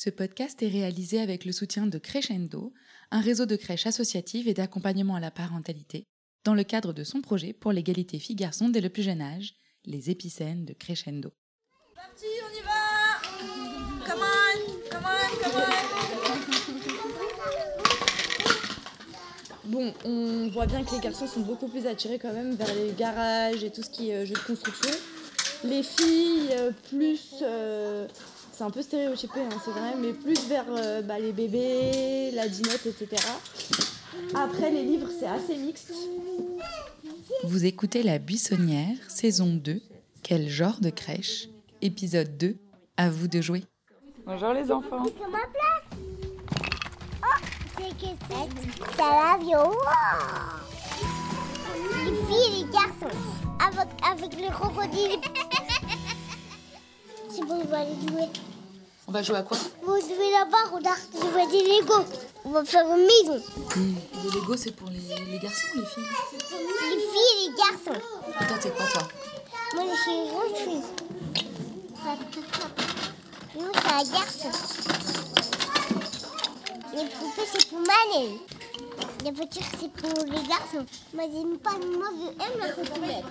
Ce podcast est réalisé avec le soutien de Crescendo, un réseau de crèches associatives et d'accompagnement à la parentalité, dans le cadre de son projet pour l'égalité filles-garçons dès le plus jeune âge, les épicènes de Crescendo. Parti, on y va Come on, come on, come on Bon, on voit bien que les garçons sont beaucoup plus attirés quand même vers les garages et tout ce qui est euh, jeux de construction. Les filles, euh, plus, euh, c'est un peu stéréotypé, hein, c'est vrai, mais plus vers euh, bah, les bébés, la dinette, etc. Après, les livres, c'est assez mixte. Vous écoutez La Buissonnière, saison 2, Quel genre de crèche? Épisode 2, À vous de jouer. Bonjour les enfants. C'est que c'est c'est l'avion. Les filles et les garçons. Avec, avec les crocodiles. C'est bon, on va aller jouer. On va jouer à quoi va jouer là-bas, regarde, je vois des Lego. On va faire une maison. Les Lego, c'est pour les, les garçons ou les filles Les filles et les garçons. Toi, t'es quoi toi Moi, je suis une grande fille. Nous, c'est un garçon. Les poupées, c'est pour Manel. Les voitures, c'est pour les garçons. Moi, j'aime pas. Moi, je aime la poupée.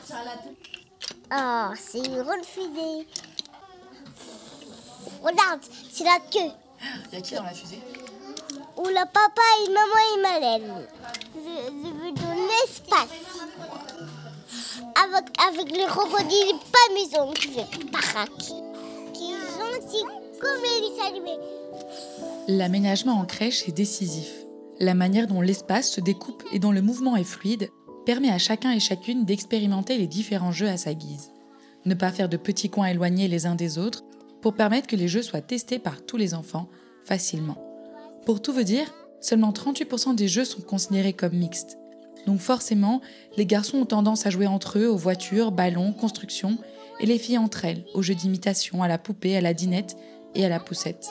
Oh, c'est une grande fusée. Regarde, c'est la queue. Y'a qui dans la fusée Où le papa et maman et Manel. Je, je veux dans l'espace. Avec, avec les crocodiles pas maison qui fait baraque. Qui sont si comme les animés. L'aménagement en crèche est décisif. La manière dont l'espace se découpe et dont le mouvement est fluide permet à chacun et chacune d'expérimenter les différents jeux à sa guise. Ne pas faire de petits coins éloignés les uns des autres pour permettre que les jeux soient testés par tous les enfants facilement. Pour tout vous dire, seulement 38% des jeux sont considérés comme mixtes. Donc forcément, les garçons ont tendance à jouer entre eux aux voitures, ballons, constructions, et les filles entre elles, aux jeux d'imitation, à la poupée, à la dinette et à la poussette.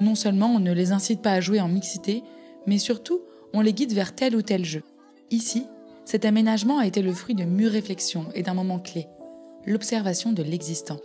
Non seulement on ne les incite pas à jouer en mixité, mais surtout on les guide vers tel ou tel jeu. Ici, cet aménagement a été le fruit de mûres réflexions et d'un moment clé, l'observation de l'existant.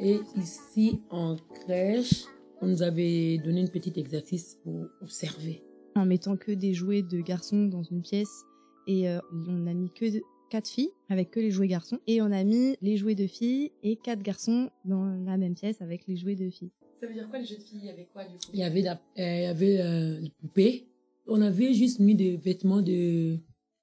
Et ici, en crèche, on nous avait donné une petite exercice pour observer. En mettant que des jouets de garçons dans une pièce. Et euh, on a mis que de- quatre filles avec que les jouets garçons. Et on a mis les jouets de filles et quatre garçons dans la même pièce avec les jouets de filles. Ça veut dire quoi les jeux de filles? Il y avait quoi du coup? Il y avait, la, euh, il y avait euh, les poupées. On avait juste mis des vêtements de,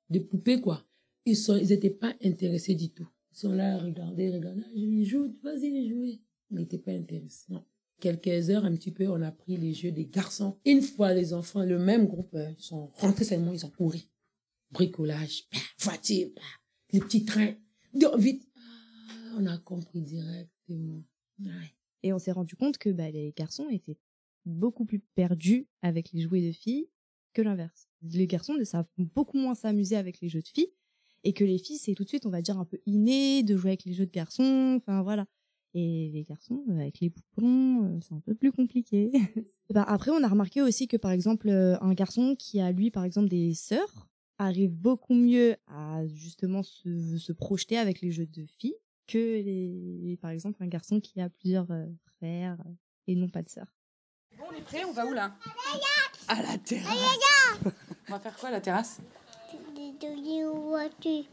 de poupées, quoi. Ils sont, ils étaient pas intéressés du tout. Sont là, regardez, regardez, Ah, je les joue, vas-y les jouer. Ils n'étaient pas intéressés. Non. Quelques heures, un petit peu, on a pris les jeux des garçons. Une fois, les enfants, le même groupe, euh, ils sont rentrés seulement, ils ont couru. Bricolage, bah, bah, les petits trains. Donc, vite. Ah, on a compris directement. Et on s'est rendu compte que bah, les garçons étaient beaucoup plus perdus avec les jouets de filles que l'inverse. Les garçons ne savent beaucoup moins s'amuser avec les jeux de filles et que les filles, c'est tout de suite, on va dire, un peu inné de jouer avec les jeux de garçons. Enfin, voilà. Et les garçons, euh, avec les poupons, euh, c'est un peu plus compliqué. Bah, après, on a remarqué aussi que, par exemple, euh, un garçon qui a, lui, par exemple, des sœurs, arrive beaucoup mieux à, justement, se, se projeter avec les jeux de filles que les, par exemple, un garçon qui a plusieurs frères et non pas de sœurs. Bon, on est prêt, on va où là? À la terrasse. on va faire quoi à la terrasse? Des données aux voitures.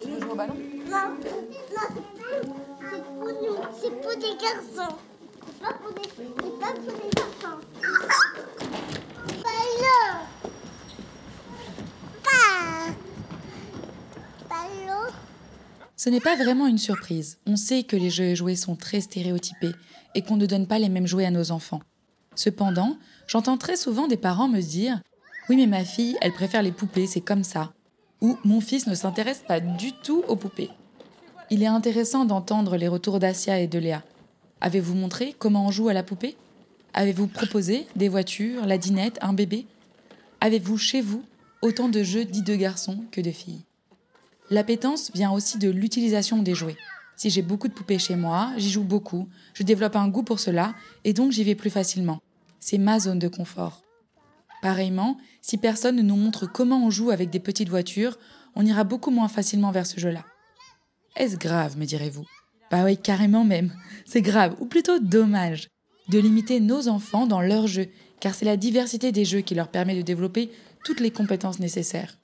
Tu veux jouer au ballon? Non, non, c'est pour nous, c'est pour des garçons. C'est pas pour des, c'est pas pour des enfants. Ballon. Pas. Ballon. Ce n'est pas vraiment une surprise. On sait que les jeux et jouets sont très stéréotypés et qu'on ne donne pas les mêmes jouets à nos enfants. Cependant, j'entends très souvent des parents me dire Oui, mais ma fille, elle préfère les poupées, c'est comme ça. Ou Mon fils ne s'intéresse pas du tout aux poupées. Il est intéressant d'entendre les retours d'Asia et de Léa. Avez-vous montré comment on joue à la poupée? Avez-vous proposé des voitures, la dinette, un bébé? Avez-vous chez vous autant de jeux dits de garçons que de filles? L'appétence vient aussi de l'utilisation des jouets. Si j'ai beaucoup de poupées chez moi, j'y joue beaucoup, je développe un goût pour cela et donc j'y vais plus facilement. C'est ma zone de confort. Pareillement, si personne ne nous montre comment on joue avec des petites voitures, on ira beaucoup moins facilement vers ce jeu-là. Est-ce grave, me direz-vous? Bah oui, carrément même. C'est grave, ou plutôt dommage, de limiter nos enfants dans leurs jeux, car c'est la diversité des jeux qui leur permet de développer toutes les compétences nécessaires.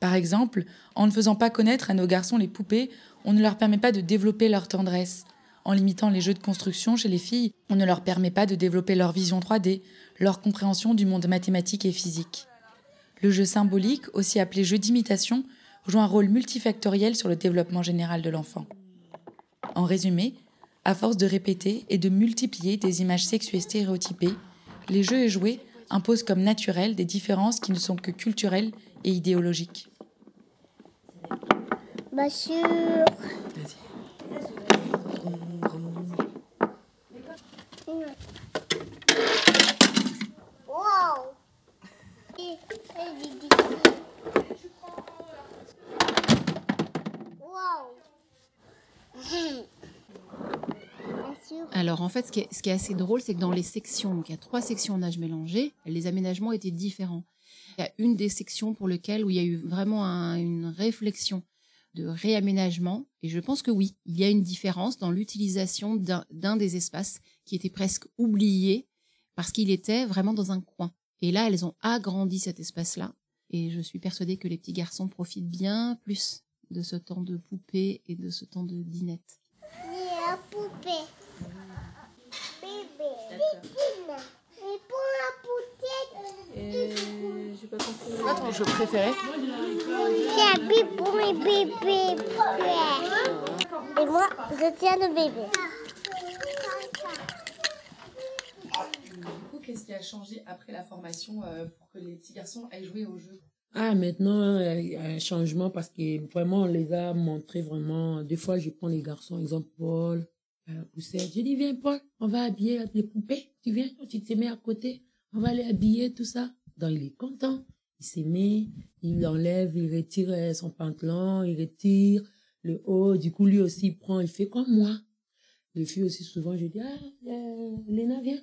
Par exemple, en ne faisant pas connaître à nos garçons les poupées, on ne leur permet pas de développer leur tendresse. En limitant les jeux de construction chez les filles, on ne leur permet pas de développer leur vision 3D, leur compréhension du monde mathématique et physique. Le jeu symbolique, aussi appelé jeu d'imitation, joue un rôle multifactoriel sur le développement général de l'enfant. En résumé, à force de répéter et de multiplier des images sexuées stéréotypées, les jeux et jouets imposent comme naturels des différences qui ne sont que culturelles et idéologiques. Sûr. Wow. Alors en fait, ce qui est, assez drôle, c'est que dans les sections, donc il y a trois sections en âge mélangé, les aménagements étaient différents. Il y a une des sections pour lesquelles où il y a eu vraiment un- une réflexion de réaménagement, et je pense que oui, il y a une différence dans l'utilisation d'un des espaces qui était presque oublié parce qu'il était vraiment dans un coin. Et là, elles ont agrandi cet espace-là, et je suis persuadée que les petits garçons profitent bien plus de ce temps de poupée et de ce temps de dinette. Et la poupée. Bébé. Bébé. Et pour la poupée, Quoi ton jeu préféré c'est un bibou et bébé. Et moi, je tiens le bébé. Du coup, qu'est-ce qui a changé après la formation euh, pour que les petits garçons aillent jouer au jeu? Ah, maintenant, euh, il y a un changement parce que vraiment, on les a montré vraiment. Des fois, je prends les garçons, exemple Paul, poussette. Je dis, viens, Paul, on va habiller les poupées. Tu viens, tu te mets à côté. On va les habiller, tout ça. Donc, il est content. Il s'est mis, il enlève, il retire euh, son pantalon, il retire le haut. Du coup, lui aussi, il prend, il fait comme moi. Les filles aussi, souvent, je dis, ah, euh, Léna, viens.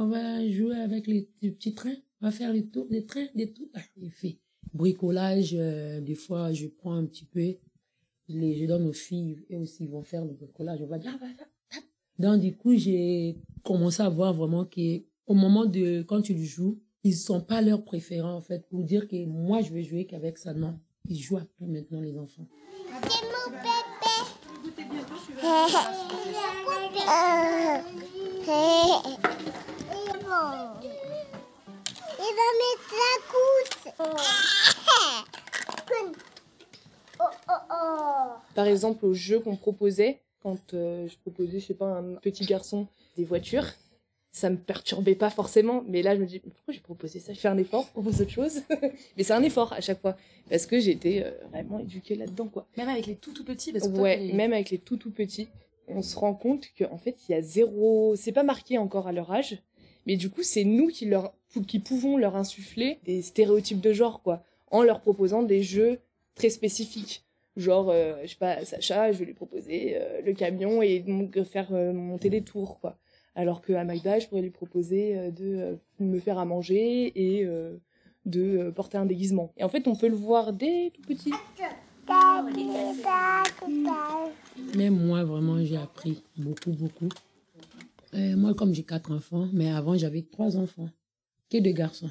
On va jouer avec les, les petits trains. On va faire les tours des trains, des tours. Ah, il fait bricolage. euh, des fois, je prends un petit peu. Je, les, je donne aux filles. Et aussi, ils vont faire le bricolage. On va dire, ah, va, va, tape. Donc, du coup, j'ai commencé à voir vraiment que au moment de, quand tu le joues, ils sont pas leurs préférents, en fait, pour dire que moi, je vais jouer qu'avec ça. Non. Ils jouent après maintenant, les enfants. C'est mon bébé. Il va mettre la couche. Oh, oh, oh. Par exemple, au jeu qu'on proposait, quand euh, je proposais, je sais pas, un petit garçon des voitures, ça me perturbait pas forcément. Mais là, je me dis, pourquoi j'ai proposé ça? Je fais un effort, propose autre chose. mais c'est un effort à chaque fois. Parce que j'ai été euh, vraiment éduquée là-dedans, quoi. Même avec les tout tout petits parce que toi, Ouais, t'es- même avec les tout tout petits, on se rend compte qu'en fait, il y a zéro. C'est pas marqué encore à leur âge, mais du coup, c'est nous qui, leur... qui pouvons leur insuffler des stéréotypes de genre, quoi, en leur proposant des jeux très spécifiques. Genre, euh, je sais pas, Sacha, je vais lui proposer euh, le camion et donc faire euh, monter des tours, quoi. Alors qu'à Magda, je pourrais lui proposer euh, de euh, me faire à manger et euh, de euh, porter un déguisement. Et en fait, on peut le voir dès tout petit. Mais moi, vraiment, j'ai appris beaucoup, beaucoup. Euh, moi, comme j'ai quatre enfants, mais avant, j'avais trois enfants, que de garçons.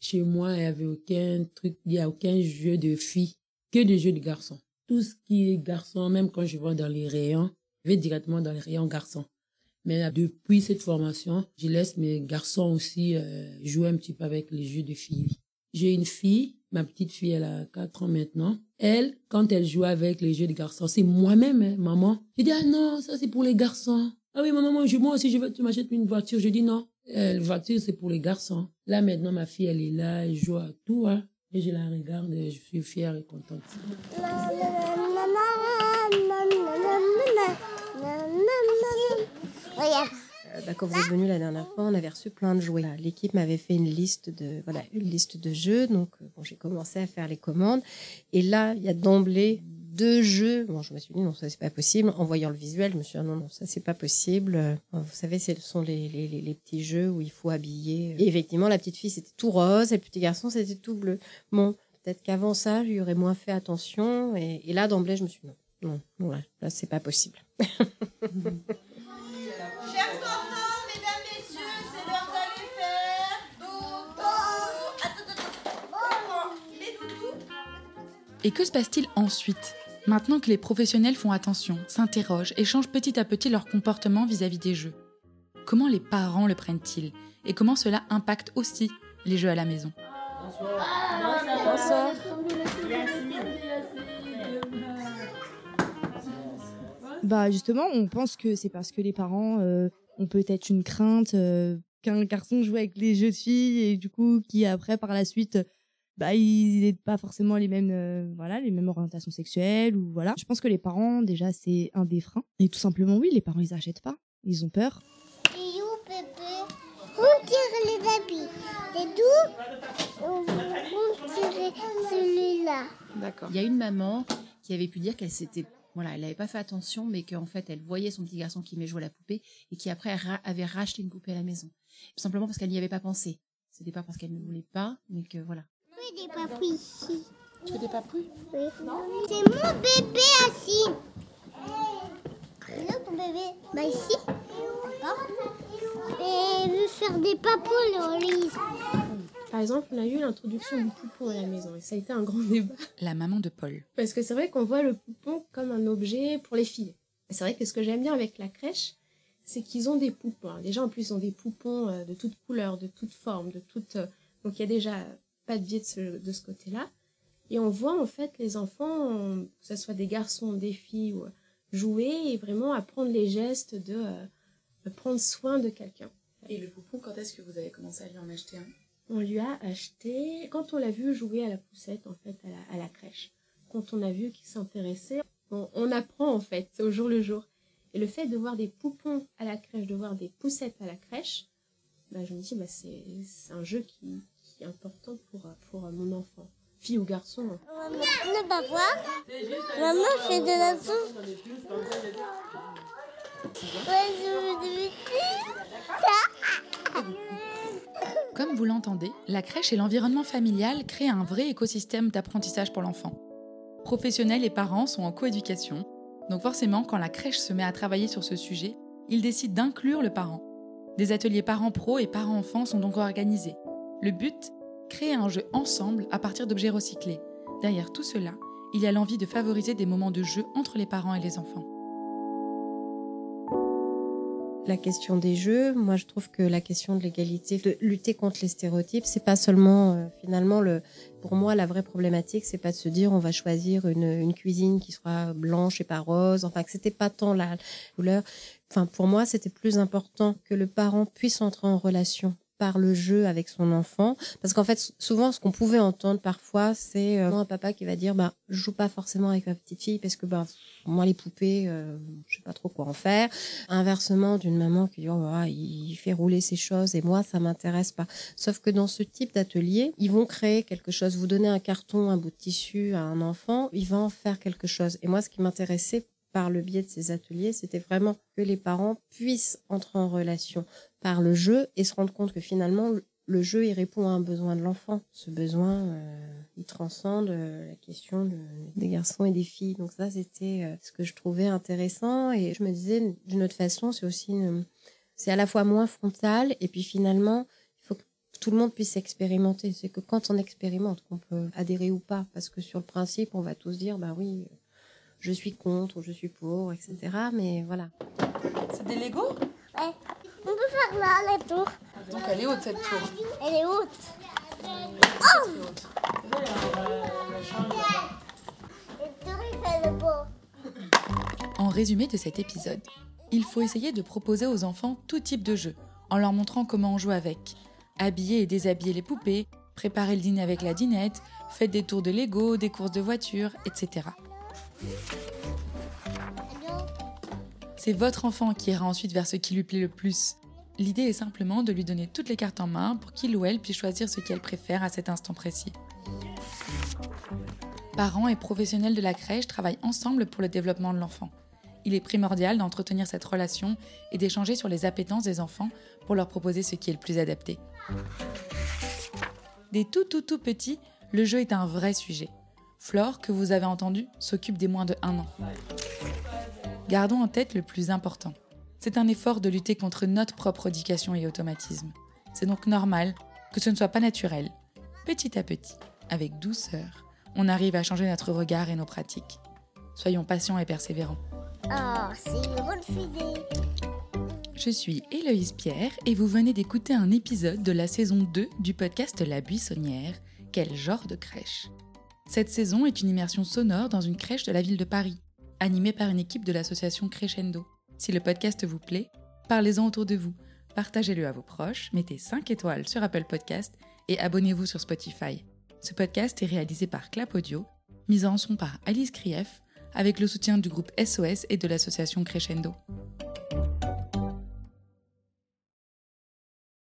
Chez moi, il n'y avait aucun truc, il n'y a aucun jeu de filles, que des jeux de garçons. Tout ce qui est garçon, même quand je vais dans les rayons, je vais directement dans les rayons garçons. Mais depuis cette formation, je laisse mes garçons aussi euh, jouer un petit peu avec les jeux de filles. J'ai une fille, ma petite fille, elle a 4 ans maintenant. Elle, quand elle joue avec les jeux de garçons, c'est moi-même, hein, maman. Je dis, ah non, ça c'est pour les garçons. Ah oui, maman, moi, moi aussi, je veux tu m'achètes une voiture. Je dis non, euh, la voiture c'est pour les garçons. Là maintenant, ma fille, elle est là, elle joue à tout, hein. Et je la regarde et je suis fière et contente. Euh, bah, quand vous êtes venu la dernière fois, on avait reçu plein de jouets. L'équipe m'avait fait une liste de voilà une liste de jeux, donc euh, bon, j'ai commencé à faire les commandes. Et là, il y a d'emblée deux jeux. Bon, je me suis dit non, ça c'est pas possible. En voyant le visuel, je me suis dit non, non, ça c'est pas possible. Vous savez, ce sont les, les, les, les petits jeux où il faut habiller. Et effectivement, la petite fille c'était tout rose, et le petit garçon c'était tout bleu. Bon, peut-être qu'avant ça, j'y aurais moins fait attention. Et, et là, d'emblée, je me suis dit non, non, ouais, là, c'est pas possible. Chers enfants, mesdames, messieurs, c'est l'heure d'aller faire dodo. Attends, attends, attends. Les doudous. Et que se passe-t-il ensuite? Maintenant que les professionnels font attention, s'interrogent et changent petit à petit leur comportement vis-à-vis des jeux. Comment les parents le prennent-ils? Et comment cela impacte aussi les jeux à la maison? Bonsoir. Bah justement, on pense que c'est parce que les parents euh, ont peut-être une crainte euh, qu'un garçon joue avec les jeux de filles et du coup qui après par la suite bah il n'est pas forcément les mêmes euh, voilà les mêmes orientations sexuelles ou voilà. Je pense que les parents déjà c'est un des freins et tout simplement oui les parents ils achètent pas, ils ont peur. Et où, bébé? Retire les habits. Et d'où? On retirer celui-là? D'accord. Il y a une maman qui avait pu dire qu'elle s'était voilà, elle n'avait pas fait attention, mais qu'en fait, elle voyait son petit garçon qui aimait jouer à la poupée et qui après ra- avait racheté une poupée à la maison. Tout simplement parce qu'elle n'y avait pas pensé. C'était pas parce qu'elle ne voulait pas, mais que voilà. Des papouilles ici. Tu fais des papouilles Oui. C'est mon bébé assis. Ton bébé Bah ici. D'accord. Et veut faire des papouilles, Lise. Par exemple, on a eu l'introduction du poupon à la maison et ça a été un grand débat. La maman de Paul. Parce que c'est vrai qu'on voit le poupon comme un objet pour les filles. C'est vrai que ce que j'aime bien avec la crèche, c'est qu'ils ont des poupons. Déjà, en plus, ils ont des poupons euh, de toutes couleurs, de toutes formes, de toutes... euh, Donc, il y a déjà pas de biais de ce, de ce côté-là. Et on voit, en fait, les enfants, que ce soit des garçons, des filles, ou, euh, jouer et vraiment apprendre les gestes de, euh, de prendre soin de quelqu'un. Et le poupon, quand est-ce que vous avez commencé à lui en acheter un? On lui a acheté, quand on l'a vu jouer à la poussette, en fait, à la, à la crèche, quand on a vu qu'il s'intéressait, on, on apprend, en fait, au jour le jour. Et le fait de voir des poupons à la crèche, de voir des poussettes à la crèche, bah, je me dis, bah, c'est un jeu qui, qui est important pour, pour mon enfant. Fille ou garçon. hein. Maman, ne pas voir. Maman fait de la Comme vous l'entendez, la crèche et l'environnement familial créent un vrai écosystème d'apprentissage pour l'enfant. Professionnels et parents sont en coéducation, donc forcément, quand la crèche se met à travailler sur ce sujet, ils décident d'inclure le parent. Des ateliers parents pro et parents enfants sont donc organisés. Le but Créer un jeu ensemble à partir d'objets recyclés. Derrière tout cela, il y a l'envie de favoriser des moments de jeu entre les parents et les enfants. La question des jeux, moi je trouve que la question de l'égalité, de lutter contre les stéréotypes, c'est pas seulement euh, finalement le, pour moi la vraie problématique, c'est pas de se dire on va choisir une, cuisine qui sera blanche et pas rose, enfin que c'était pas tant la couleur. Enfin pour moi c'était plus important que le parent puisse entrer en relation par le jeu avec son enfant. Parce qu'en fait souvent ce qu'on pouvait entendre parfois c'est euh, un papa qui va dire bah je joue pas forcément avec ma petite fille parce que bah moi les poupées euh, je sais pas trop quoi en faire. Inversement d'une maman qui dit oh, bah, il fait rouler ses choses et moi ça m'intéresse pas. Sauf que dans ce type d'atelier ils vont créer quelque chose. Vous donnez un carton un bout de tissu à un enfant il va en faire quelque chose. Et moi ce qui m'intéressait par le biais de ces ateliers, c'était vraiment que les parents puissent entrer en relation par le jeu et se rendre compte que finalement, le jeu, il répond à un besoin de l'enfant. Ce besoin, euh, il transcende euh, la question de- des garçons et des filles. Donc ça, c'était euh, ce que je trouvais intéressant. Et je me disais, d'une autre façon, c'est aussi, c'est à la fois moins frontal et puis finalement, il faut que tout le monde puisse expérimenter. C'est que quand on expérimente, qu'on peut adhérer ou pas, parce que sur le principe, on va tous dire, bah oui, je suis contre, ou je suis pour, etc. Mais voilà. C'est des Lego Ouais. On peut faire là, la tour. Donc elle est haute cette tour. Elle est haute. Oh Et tour, il fait le beau. En résumé de cet épisode, il faut essayer de proposer aux enfants tout type de jeu, en leur montrant comment on joue avec. Habiller et déshabiller les poupées, préparer le dîner avec la dinette, faites des tours de Lego, des courses de voitures, etc. C'est votre enfant qui ira ensuite vers ce qui lui plaît le plus. L'idée est simplement de lui donner toutes les cartes en main pour qu'il ou elle puisse choisir ce qu'elle préfère à cet instant précis. Parents et professionnels de la crèche travaillent ensemble pour le développement de l'enfant. Il est primordial d'entretenir cette relation et d'échanger sur les appétences des enfants pour leur proposer ce qui est le plus adapté. Des tout tout tout petits, le jeu est un vrai sujet. Flore, que vous avez entendu, s'occupe des moins de 1 an. Gardons en tête le plus important. C'est un effort de lutter contre notre propre éducation et automatisme. C'est donc normal que ce ne soit pas naturel. Petit à petit, avec douceur, on arrive à changer notre regard et nos pratiques. Soyons patients et persévérants. Oh, c'est une bonne. Je suis Héloïse Pierre et vous venez d'écouter un épisode de la saison 2 du podcast La Buissonnière, Quel genre de crèche Cette saison est une immersion sonore dans une crèche de la ville de Paris, animée par une équipe de l'association Crescendo. Si le podcast vous plaît, parlez-en autour de vous, partagez-le à vos proches, mettez 5 étoiles sur Apple Podcast et abonnez-vous sur Spotify. Ce podcast est réalisé par Clap Audio, mis en son par Alice Krief, avec le soutien du groupe SOS et de l'association Crescendo.